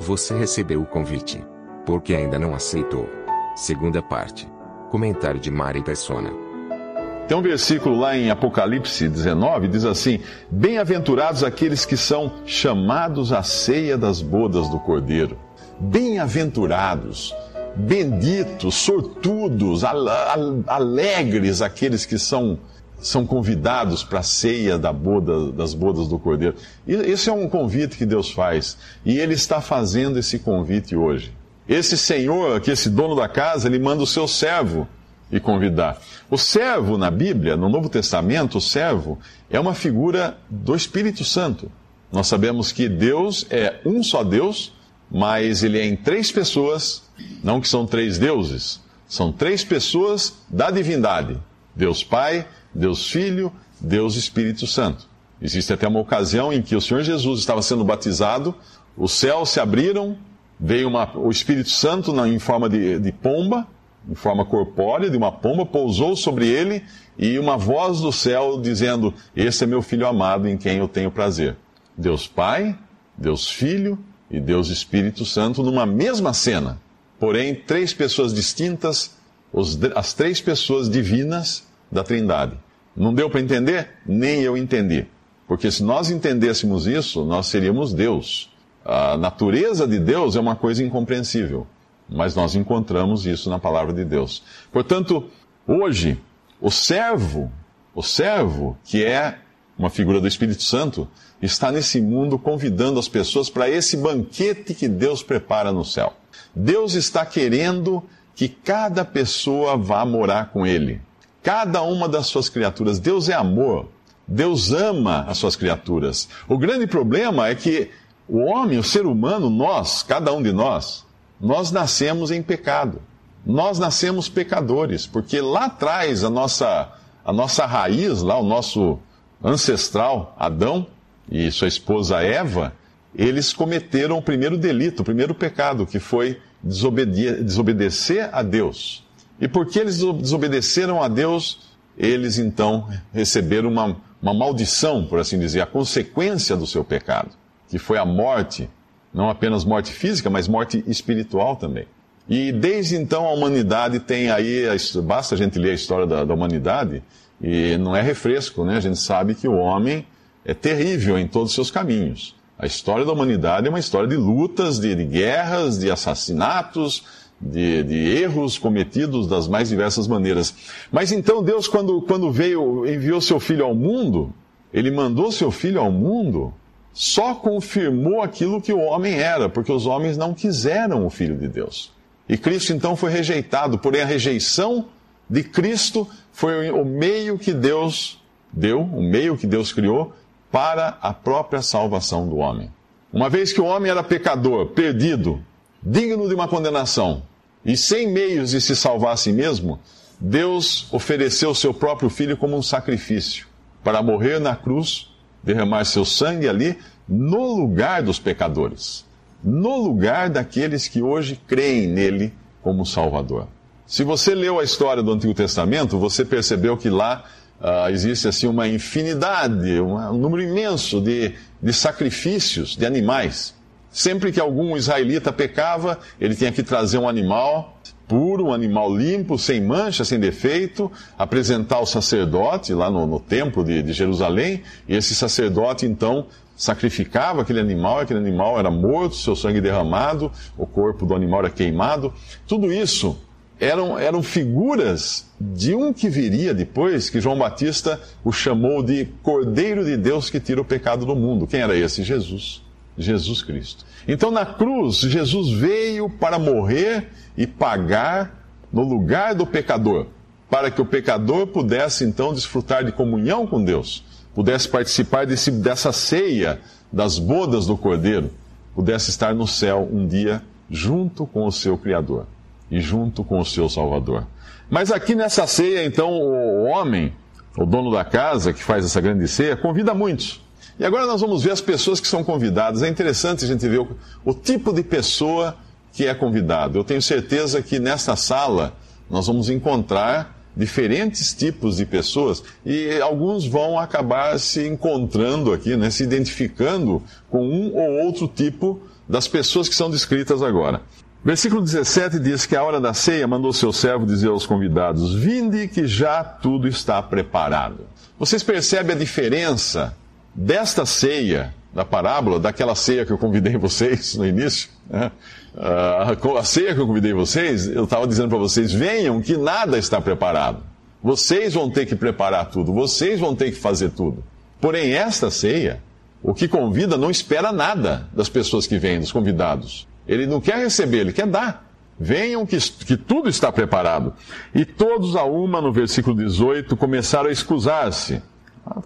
Você recebeu o convite. Porque ainda não aceitou. Segunda parte. Comentário de Mari Persona. Tem um versículo lá em Apocalipse 19, diz assim: Bem-aventurados aqueles que são chamados à ceia das bodas do Cordeiro. Bem-aventurados, benditos, sortudos, al al alegres aqueles que são, são convidados para a ceia da boda, das bodas do Cordeiro. Esse é um convite que Deus faz. E Ele está fazendo esse convite hoje. Esse Senhor, que esse dono da casa, ele manda o seu servo e convidar. O servo na Bíblia, no Novo Testamento, o servo é uma figura do Espírito Santo. Nós sabemos que Deus é um só Deus, mas ele é em três pessoas, não que são três deuses, são três pessoas da divindade: Deus Pai, Deus Filho, Deus Espírito Santo. Existe até uma ocasião em que o Senhor Jesus estava sendo batizado, os céus se abriram, veio uma, o Espírito Santo em forma de, de pomba, em forma corpórea, de uma pomba, pousou sobre ele e uma voz do céu dizendo: Esse é meu filho amado em quem eu tenho prazer. Deus Pai, Deus Filho e Deus Espírito Santo numa mesma cena. Porém, três pessoas distintas, os, as três pessoas divinas da Trindade. Não deu para entender? Nem eu entendi. Porque se nós entendêssemos isso, nós seríamos Deus. A natureza de Deus é uma coisa incompreensível, mas nós encontramos isso na palavra de Deus. Portanto, hoje, o servo, o servo, que é uma figura do Espírito Santo, está nesse mundo convidando as pessoas para esse banquete que Deus prepara no céu. Deus está querendo que cada pessoa vá morar com Ele. Cada uma das suas criaturas. Deus é amor. Deus ama as suas criaturas. O grande problema é que o homem, o ser humano, nós, cada um de nós, nós nascemos em pecado. Nós nascemos pecadores, porque lá atrás a nossa, a nossa raiz, lá o nosso ancestral Adão e sua esposa Eva, eles cometeram o primeiro delito, o primeiro pecado, que foi desobede desobedecer a Deus. E porque eles desobedeceram a Deus, eles então receberam uma, uma maldição, por assim dizer, a consequência do seu pecado que foi a morte, não apenas morte física, mas morte espiritual também. E desde então a humanidade tem aí, basta a gente ler a história da, da humanidade, e não é refresco, né? A gente sabe que o homem é terrível em todos os seus caminhos. A história da humanidade é uma história de lutas, de, de guerras, de assassinatos, de, de, erros cometidos das mais diversas maneiras. Mas então Deus, quando, quando veio, enviou seu filho ao mundo, ele mandou seu filho ao mundo só confirmou aquilo que o homem era, porque os homens não quiseram o Filho de Deus. E Cristo então foi rejeitado, porém a rejeição de Cristo foi o meio que Deus deu, o meio que Deus criou para a própria salvação do homem. Uma vez que o homem era pecador, perdido, digno de uma condenação, e sem meios de se salvar a si mesmo, Deus ofereceu seu próprio filho como um sacrifício para morrer na cruz derramar seu sangue ali no lugar dos pecadores, no lugar daqueles que hoje creem nele como Salvador. Se você leu a história do Antigo Testamento, você percebeu que lá uh, existe assim uma infinidade, um número imenso de, de sacrifícios de animais. Sempre que algum israelita pecava, ele tinha que trazer um animal puro, um animal limpo, sem mancha, sem defeito, apresentar ao sacerdote lá no, no templo de, de Jerusalém, e esse sacerdote então sacrificava aquele animal, aquele animal era morto, seu sangue derramado, o corpo do animal era queimado. Tudo isso eram, eram figuras de um que viria depois, que João Batista o chamou de Cordeiro de Deus que tira o pecado do mundo. Quem era esse? Jesus. Jesus Cristo. Então na cruz, Jesus veio para morrer e pagar no lugar do pecador, para que o pecador pudesse então desfrutar de comunhão com Deus, pudesse participar desse, dessa ceia das bodas do Cordeiro, pudesse estar no céu um dia junto com o seu Criador e junto com o seu Salvador. Mas aqui nessa ceia, então, o homem, o dono da casa que faz essa grande ceia, convida muitos. E agora nós vamos ver as pessoas que são convidadas. É interessante a gente ver o, o tipo de pessoa que é convidado. Eu tenho certeza que nesta sala nós vamos encontrar diferentes tipos de pessoas e alguns vão acabar se encontrando aqui, né, se identificando com um ou outro tipo das pessoas que são descritas agora. Versículo 17 diz que a hora da ceia mandou seu servo dizer aos convidados: Vinde que já tudo está preparado. Vocês percebem a diferença desta ceia, da parábola, daquela ceia que eu convidei vocês no início? Né? Uh, a ceia que eu convidei vocês, eu estava dizendo para vocês: venham, que nada está preparado. Vocês vão ter que preparar tudo, vocês vão ter que fazer tudo. Porém, esta ceia, o que convida não espera nada das pessoas que vêm, dos convidados. Ele não quer receber, ele quer dar. Venham que, que tudo está preparado. E todos a uma, no versículo 18, começaram a excusar-se.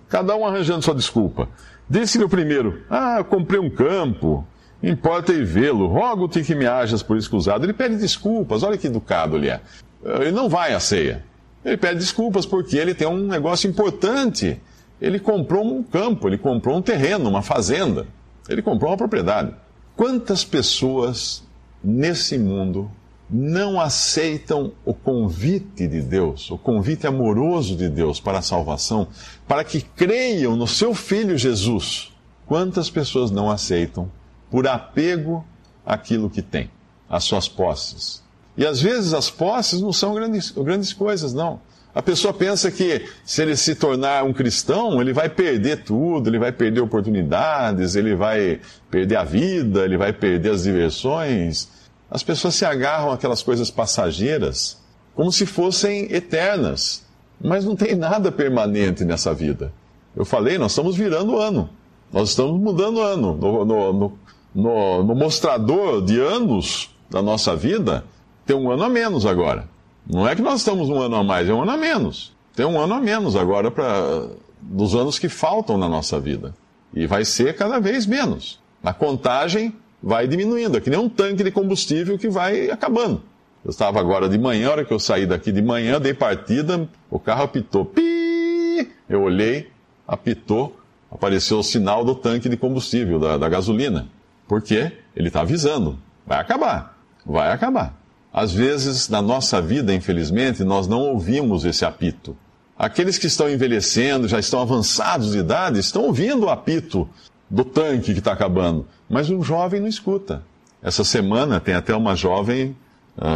Cada um arranjando sua desculpa. Disse-lhe o primeiro: Ah, comprei um campo, importa ir vê-lo, rogo-te que me hajas por excusado. Ele pede desculpas, olha que educado ele é. Ele não vai à ceia. Ele pede desculpas porque ele tem um negócio importante. Ele comprou um campo, ele comprou um terreno, uma fazenda. Ele comprou uma propriedade. Quantas pessoas nesse mundo não aceitam o convite de Deus, o convite amoroso de Deus para a salvação, para que creiam no seu Filho Jesus? Quantas pessoas não aceitam por apego àquilo que tem, às suas posses? E às vezes as posses não são grandes, grandes coisas, não. A pessoa pensa que se ele se tornar um cristão, ele vai perder tudo, ele vai perder oportunidades, ele vai perder a vida, ele vai perder as diversões. As pessoas se agarram àquelas coisas passageiras como se fossem eternas. Mas não tem nada permanente nessa vida. Eu falei, nós estamos virando ano. Nós estamos mudando ano. No, no, no, no mostrador de anos da nossa vida, tem um ano a menos agora. Não é que nós estamos um ano a mais, é um ano a menos. Tem um ano a menos agora para dos anos que faltam na nossa vida. E vai ser cada vez menos. A contagem vai diminuindo, é que nem um tanque de combustível que vai acabando. Eu estava agora de manhã, a hora que eu saí daqui de manhã, dei partida, o carro apitou. Pi! Eu olhei, apitou, apareceu o sinal do tanque de combustível, da, da gasolina. Por quê? Ele está avisando. Vai acabar. Vai acabar. Às vezes, na nossa vida, infelizmente, nós não ouvimos esse apito. Aqueles que estão envelhecendo, já estão avançados de idade, estão ouvindo o apito do tanque que está acabando, mas um jovem não escuta. Essa semana tem até uma jovem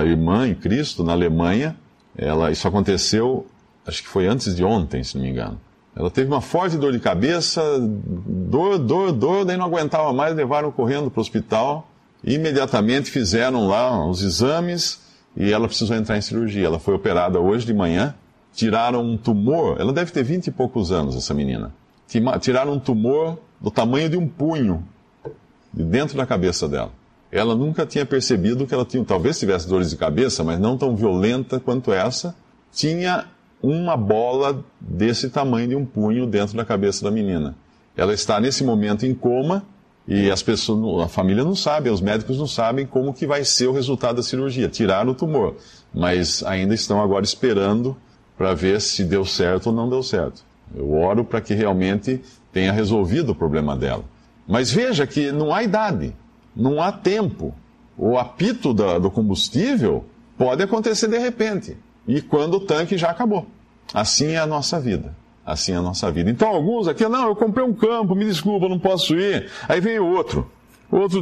irmã em Cristo na Alemanha. Ela, isso aconteceu, acho que foi antes de ontem, se não me engano. Ela teve uma forte dor de cabeça, dor, dor, dor, daí não aguentava mais, levaram correndo para o hospital imediatamente fizeram lá os exames e ela precisou entrar em cirurgia. Ela foi operada hoje de manhã, tiraram um tumor, ela deve ter vinte e poucos anos, essa menina. Tiraram um tumor do tamanho de um punho, de dentro da cabeça dela. Ela nunca tinha percebido que ela tinha, talvez tivesse dores de cabeça, mas não tão violenta quanto essa. Tinha uma bola desse tamanho de um punho dentro da cabeça da menina. Ela está nesse momento em coma e as pessoas, a família não sabe, os médicos não sabem como que vai ser o resultado da cirurgia. Tiraram o tumor, mas ainda estão agora esperando para ver se deu certo ou não deu certo. Eu oro para que realmente tenha resolvido o problema dela. Mas veja que não há idade, não há tempo. O apito da, do combustível pode acontecer de repente, e quando o tanque já acabou. Assim é a nossa vida assim a nossa vida. Então, alguns aqui, não, eu comprei um campo, me desculpa, não posso ir. Aí outro. O outro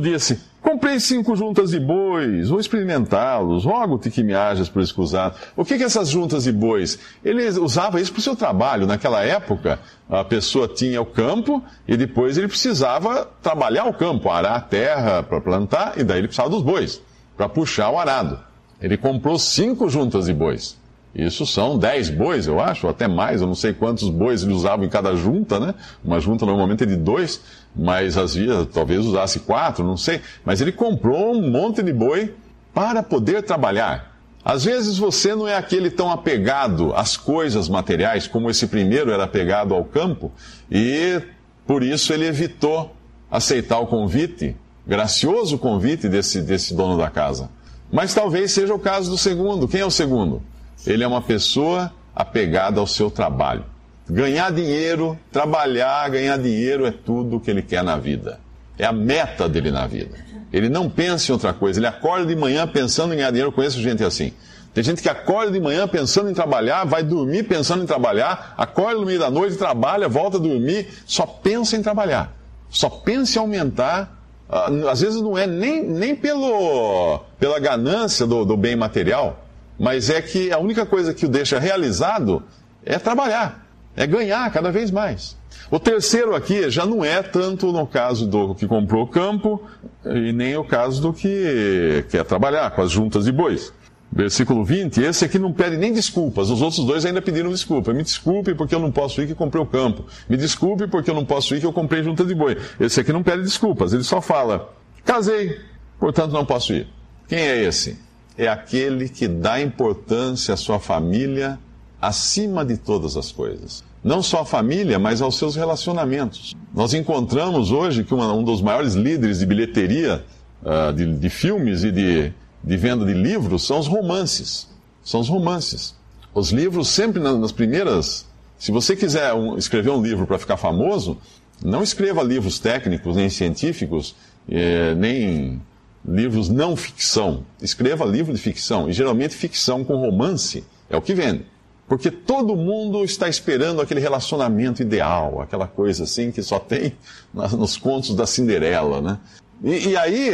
disse: Comprei cinco juntas de bois, vou experimentá-los, rogo-te que me hajas por escusado. O que, que essas juntas de bois? Ele usava isso para o seu trabalho. Naquela época, a pessoa tinha o campo e depois ele precisava trabalhar o campo, arar a terra para plantar, e daí ele precisava dos bois, para puxar o arado. Ele comprou cinco juntas de bois. Isso são 10 bois, eu acho, ou até mais, eu não sei quantos bois ele usava em cada junta, né? Uma junta normalmente é de dois, mas às vezes talvez usasse quatro, não sei. Mas ele comprou um monte de boi para poder trabalhar. Às vezes você não é aquele tão apegado às coisas materiais, como esse primeiro era apegado ao campo, e por isso ele evitou aceitar o convite, gracioso convite desse, desse dono da casa. Mas talvez seja o caso do segundo. Quem é o segundo? Ele é uma pessoa apegada ao seu trabalho. Ganhar dinheiro, trabalhar, ganhar dinheiro é tudo o que ele quer na vida. É a meta dele na vida. Ele não pensa em outra coisa. Ele acorda de manhã pensando em ganhar dinheiro. Eu conheço gente assim. Tem gente que acorda de manhã pensando em trabalhar, vai dormir pensando em trabalhar, acorda no meio da noite, trabalha, volta a dormir, só pensa em trabalhar. Só pensa em aumentar. Ah, às vezes não é nem, nem pelo, pela ganância do, do bem material, mas é que a única coisa que o deixa realizado é trabalhar, é ganhar cada vez mais. O terceiro aqui já não é tanto no caso do que comprou o campo e nem o caso do que quer trabalhar com as juntas de bois. Versículo 20, esse aqui não pede nem desculpas, os outros dois ainda pediram desculpa. Me desculpe porque eu não posso ir que comprei o campo. Me desculpe porque eu não posso ir que eu comprei junta de boi. Esse aqui não pede desculpas, ele só fala: casei, portanto não posso ir. Quem é esse? É aquele que dá importância à sua família acima de todas as coisas não só à família, mas aos seus relacionamentos. Nós encontramos hoje que uma, um dos maiores líderes de bilheteria uh, de, de, filmes e de, de venda de livros são os romances. São os romances. Os livros sempre nas primeiras. Se você quiser um, escrever um livro para ficar famoso, não escreva livros técnicos, nem científicos, eh, nem livros não ficção. Escreva livro de ficção. E geralmente ficção com romance é o que vende. Porque todo mundo está esperando aquele relacionamento ideal, aquela coisa assim que só tem nos contos da Cinderela, né? E, e aí,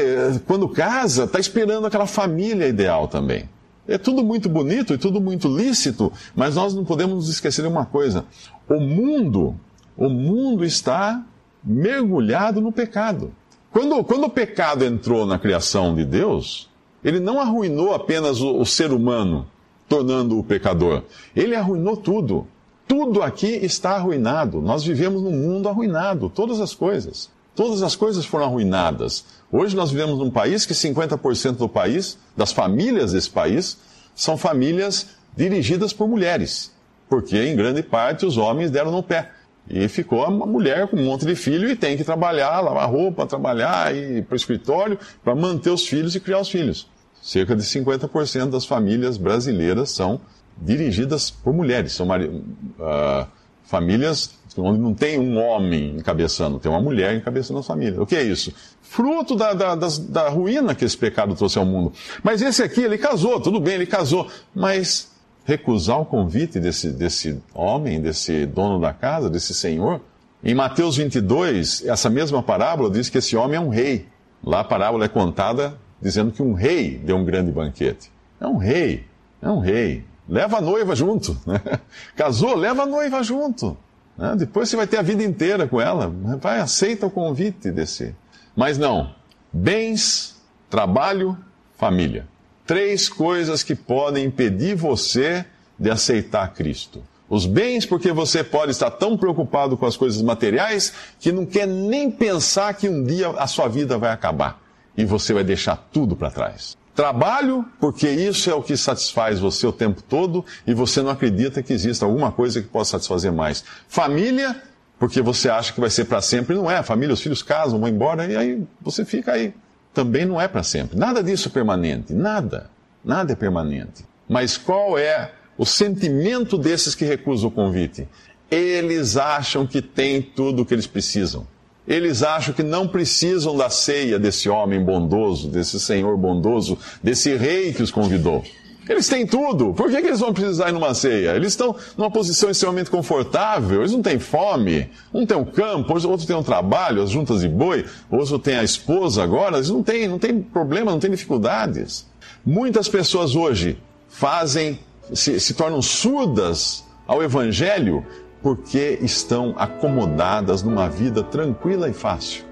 quando casa, está esperando aquela família ideal também. É tudo muito bonito e tudo muito lícito, mas nós não podemos nos esquecer de uma coisa: o mundo, o mundo está mergulhado no pecado. Quando, quando o pecado entrou na criação de Deus, ele não arruinou apenas o, o ser humano, tornando-o pecador. Ele arruinou tudo. Tudo aqui está arruinado. Nós vivemos num mundo arruinado, todas as coisas. Todas as coisas foram arruinadas. Hoje nós vivemos num país que 50% do país, das famílias desse país, são famílias dirigidas por mulheres. Porque, em grande parte, os homens deram no pé. E ficou uma mulher com um monte de filho e tem que trabalhar, lavar roupa, trabalhar, ir para o escritório para manter os filhos e criar os filhos. Cerca de 50% das famílias brasileiras são dirigidas por mulheres. São uh, famílias onde não tem um homem encabeçando, tem uma mulher encabeçando a família. O que é isso? Fruto da, da, da, da ruína que esse pecado trouxe ao mundo. Mas esse aqui, ele casou, tudo bem, ele casou. Mas recusar o convite desse, desse homem, desse dono da casa, desse senhor. Em Mateus 22, essa mesma parábola diz que esse homem é um rei. Lá a parábola é contada dizendo que um rei deu um grande banquete. É um rei, é um rei. Leva a noiva junto. Né? Casou, leva a noiva junto. Né? Depois você vai ter a vida inteira com ela. Vai, aceita o convite desse. Mas não. Bens, trabalho, família. Três coisas que podem impedir você de aceitar Cristo. Os bens, porque você pode estar tão preocupado com as coisas materiais que não quer nem pensar que um dia a sua vida vai acabar e você vai deixar tudo para trás. Trabalho, porque isso é o que satisfaz você o tempo todo e você não acredita que exista alguma coisa que possa satisfazer mais. Família, porque você acha que vai ser para sempre. Não é. Família, os filhos casam, vão embora e aí você fica aí. Também não é para sempre. Nada disso é permanente. Nada. Nada é permanente. Mas qual é o sentimento desses que recusam o convite? Eles acham que têm tudo o que eles precisam. Eles acham que não precisam da ceia desse homem bondoso, desse senhor bondoso, desse rei que os convidou. Eles têm tudo. Por que, que eles vão precisar ir numa ceia? Eles estão numa posição extremamente confortável, eles não têm fome, um tem um campo, outro tem um trabalho, as juntas de boi, outro tem a esposa agora, eles não têm, não têm problema, não têm dificuldades. Muitas pessoas hoje fazem, se, se tornam surdas ao Evangelho porque estão acomodadas numa vida tranquila e fácil.